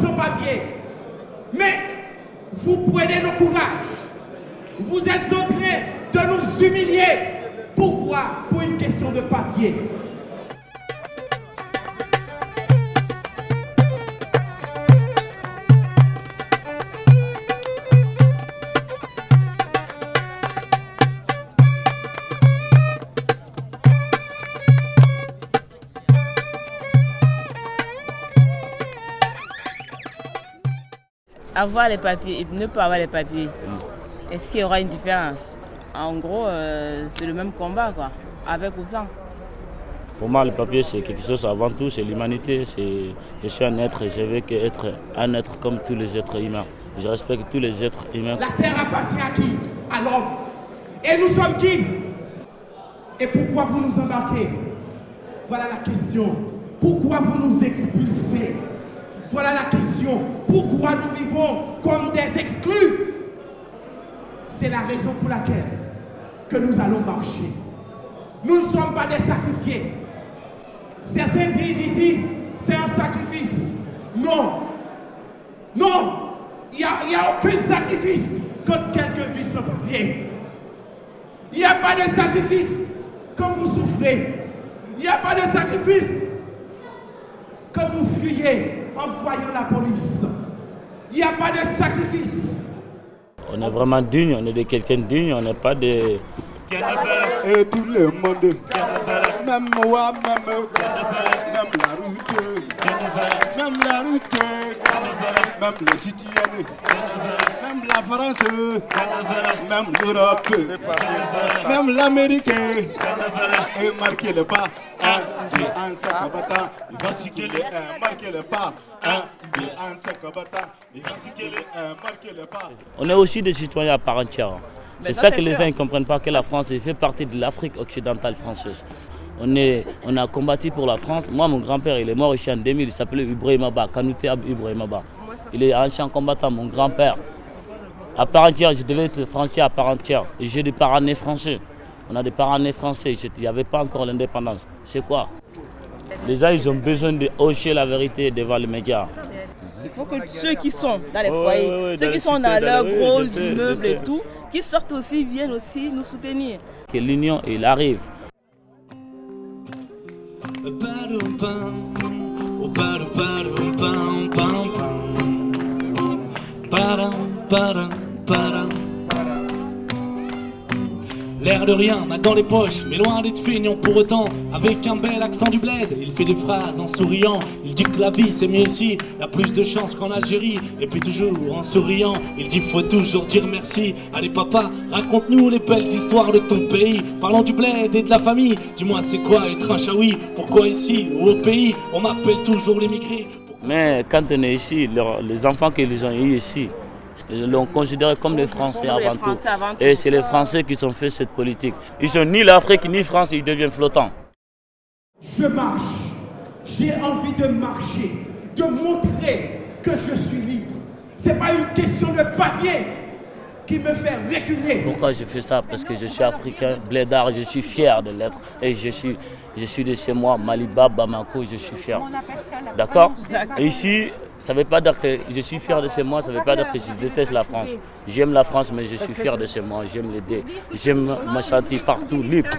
sans papier, mais vous prenez nos courage. Vous êtes en train de nous humilier. Pourquoi? Pour une question de papier. Avoir les papiers et ne pas avoir les papiers, est-ce qu'il y aura une différence? En gros, euh, c'est le même combat, quoi, avec ou sans. Pour moi, le papier, c'est quelque chose avant tout, c'est l'humanité. Je suis un être et je veux être un être comme tous les êtres humains. Je respecte tous les êtres humains. La terre appartient à qui? À l'homme. Et nous sommes qui? Et pourquoi vous nous embarquez? Voilà la question. Pourquoi vous nous expulsez? Voilà la question. Pourquoi nous vivons comme des exclus? C'est la raison pour laquelle que nous allons marcher. Nous ne sommes pas des sacrifiés. Certains disent ici, c'est un sacrifice. Non. Non. Il n'y a, aucun sacrifice quand quelqu'un vit sans papier. Il n'y a pas de sacrifice quand vous souffrez. Il n'y a pas de sacrifice quand vous fuyez en voyant la police. Il n'y a pas de sacrifice. On est vraiment digne, on est de quelqu'un digne, on n'est pas de... Et tout le monde, même moi, même, même la route, même la route, même les citoyens, même la France, même l'Europe, même l'Amérique, et marquez le pas, un, deux, un sac à battant, il va cycler, un, marquez le pas, un, deux, un sac à battant, il va cycler, un, marquez le pas. On est aussi des citoyens à part entière. C'est ça que les gens ne comprennent pas, que la France fait partie de l'Afrique occidentale française. On, est, on a combattu pour la France. Moi, mon grand-père, il est mort ici en 2000, il s'appelait Ibrahimaba, Kanouté Ibrahimaba. Il est ancien combattant, mon grand-père. À part entière, je devais être français à part entière. Et j'ai des parents nés français. On a des parents nés français. Il n'y avait pas encore l'indépendance. C'est quoi? Les gens, ils ont besoin de hocher la vérité devant les médias. Il faut que ceux qui sont dans les foyers, ceux qui sont dans leurs gros immeubles et tout, qui sortent aussi, viennent aussi nous soutenir. Que l'union, il arrive. De rien, main dans les poches, mais loin d'être feignant pour autant. Avec un bel accent du bled, il fait des phrases en souriant. Il dit que la vie c'est mieux ici, y a plus de chance qu'en Algérie. Et puis toujours en souriant, il dit faut toujours dire merci. Allez papa, raconte-nous les belles histoires de ton pays. Parlons du bled et de la famille. Dis-moi c'est quoi être un chaoui? Pourquoi ici ou au pays on m'appelle toujours l'émigré Mais quand on est ici, les enfants qu'ils ont eu ici, l'ont considéré comme les Français, avant, tout. Et c'est les Français qui ont fait cette politique. Ils sont ni l'Afrique ni France, ils deviennent flottants. Je marche. J'ai envie de marcher, de montrer que je suis libre. Ce n'est pas une question de papier qui me fait reculer. Pourquoi je fais ça? Parce que je suis africain, blédard, je suis fier de l'être. Et je suis, je suis de chez moi, Maliba, Bamako, je suis fier. D'accord? Ici, ça ne veut pas dire que je suis fier de chez moi, ça ne veut pas dire que je déteste la France. J'aime la France, mais je suis fier de chez moi, j'aime l'aider, j'aime me sentir partout libre.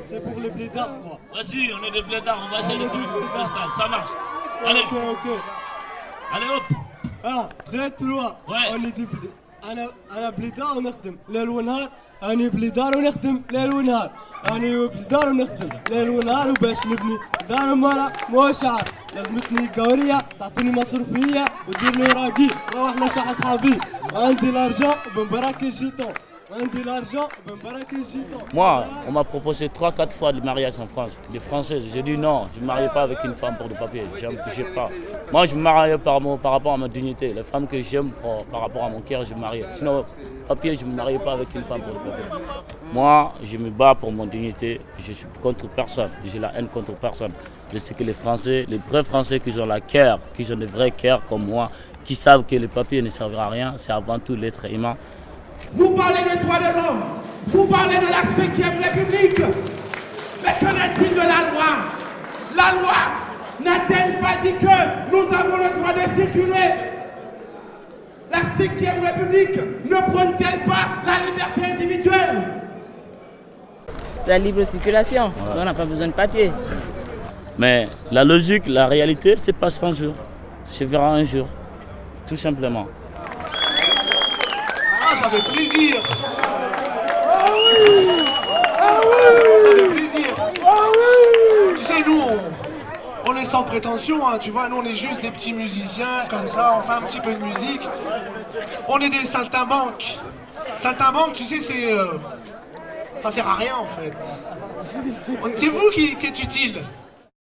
C'est pour les blédards, quoi. Vas-y, on est des blédards, on va essayer de tout ça marche. Allez, Ok, ok. allez hop Ah, prêt, toi Ouais. On est des blé- انا انا بليدار ونخدم ليل ونهار اني بليدار ونخدم ليل ونهار اني بليدار ونخدم ليل ونهار وباش نبني دار مرة مش عارف لازمتني الجوارية تعطيني مصروفية وتديرني وراقي. روح نشح أصحابي. عندي لارجون بمبراكي براك الجيتون Moi, on m'a proposé 3-4 fois de mariage en France, des Françaises. J'ai dit non, je ne me mariais pas avec une femme pour du papier, je ne pas. Moi, je me mariais par, par rapport à ma dignité. Les femmes que j'aime oh, par rapport à mon cœur, je me mariais. Sinon, papier, je ne me mariais pas avec une femme pour du papier. Moi, je me bats pour mon dignité, je suis contre personne, j'ai la haine contre personne. Je sais que les Français, les vrais Français qui ont la cœur, qui ont de vrais cœurs comme moi, qui savent que le papier ne servira à rien, c'est avant tout l'être humain. Vous parlez des droits de l'homme. Vous parlez de la 5 République. Mais qu'en est-il de la loi? La loi dit que nous avons le droit de circuler? La 5 République ne prône-t-elle pas la liberté individuelle? La libre circulation, on n'a pas besoin de papier. Mais la logique, la réalité, c'est pas un jour. Je verrai un jour, tout simplement. Fait plaisir Ah oui Ah oui fait plaisir Ah oui Tu sais, nous, on, est sans prétention, hein, tu vois, nous on est juste des petits musiciens, comme ça, on fait un petit peu de musique. On est des saltimbanques. Saltimbanques, tu sais, c'est... euh, ça sert à rien, en fait. C'est vous qui, qui êtes utile.